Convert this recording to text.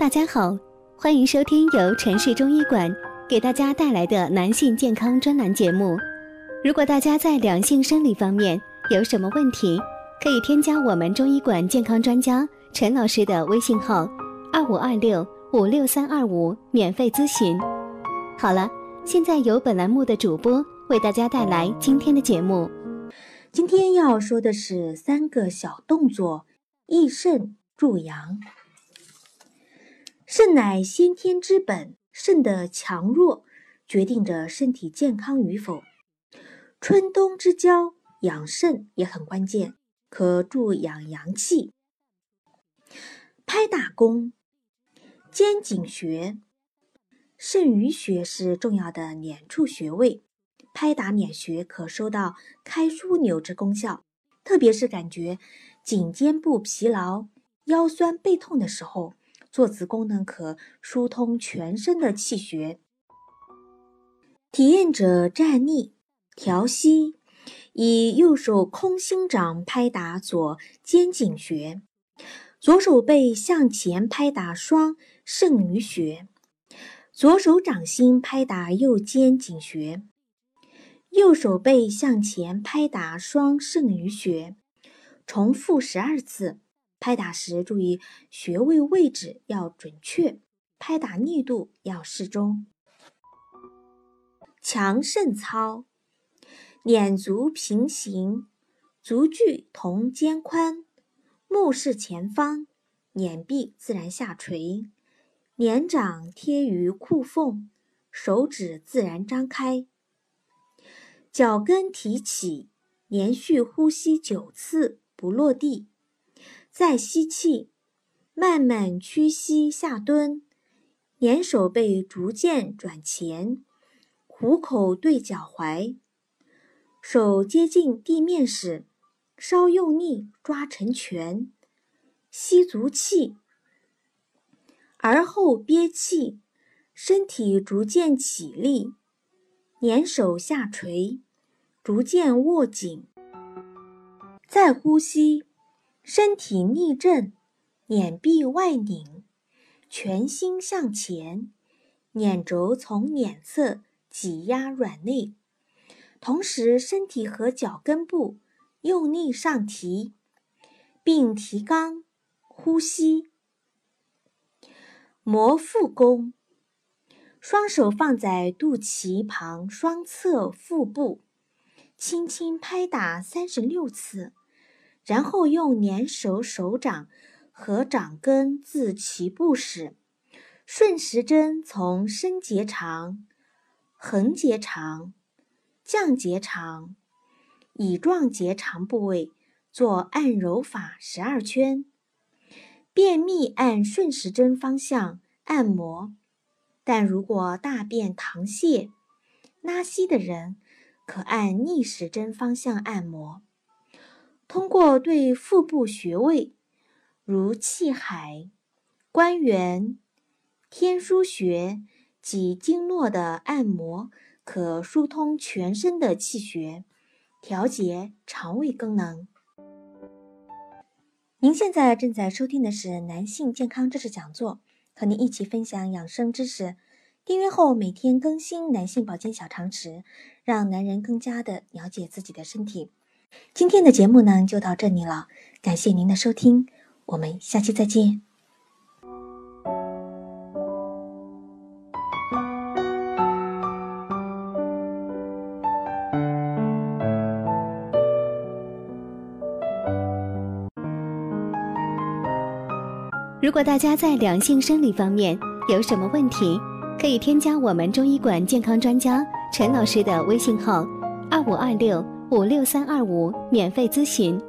大家好，欢迎收听由城市中医馆给大家带来的男性健康专栏节目。如果大家在两性生理方面有什么问题，可以添加我们中医馆健康专家陈老师的微信号：二五二六五六三二五，免费咨询。好了，现在由本栏目的主播为大家带来今天的节目。今天要说的是三个小动作，益肾助阳。肾乃先天之本，肾的强弱决定着身体健康与否。春冬之交，养肾也很关键，可助养阳气。拍打功，肩颈穴、肾俞穴是重要的捻处穴位，拍打捻穴可收到开枢纽之功效，特别是感觉颈肩部疲劳、腰酸背痛的时候。坐姿功能可疏通全身的气血。体验者站立，调息，以右手空心掌拍打左肩颈穴，左手背向前拍打双肾俞穴，左手掌心拍打右肩颈穴，右手背向前拍打双肾俞穴，重复十二次。拍打时注意穴位位置要准确，拍打力度要适中。强肾操，捻足平行，足距同肩宽，目视前方，捻臂自然下垂，捻掌贴于裤缝，手指自然张开，脚跟提起，连续呼吸九次不落地。再吸气，慢慢屈膝下蹲，捻手背逐渐转前，虎口对脚踝，手接近地面时，稍用力抓成拳，吸足气，而后憋气，身体逐渐起立，捻手下垂，逐渐握紧，再呼吸。身体逆正，捻臂外拧，全心向前，捻轴从捻侧挤压软肋，同时身体和脚跟部用力上提，并提肛呼吸。摩腹功，双手放在肚脐旁双侧腹部，轻轻拍打三十六次。然后用粘手手掌和掌根自脐部始，顺时针从升结肠、横结肠、降结肠、乙状结肠部位做按揉法十二圈。便秘按顺时针方向按摩，但如果大便溏泻、拉稀的人，可按逆时针方向按摩。通过对腹部穴位，如气海、关元、天枢穴及经络的按摩，可疏通全身的气血，调节肠胃功能。您现在正在收听的是男性健康知识讲座，和您一起分享养生知识。订阅后每天更新男性保健小常识，让男人更加的了解自己的身体。今天的节目呢，就到这里了。感谢您的收听，我们下期再见。如果大家在两性生理方面有什么问题，可以添加我们中医馆健康专家陈老师的微信号：二五二六。五六三二五，免费咨询。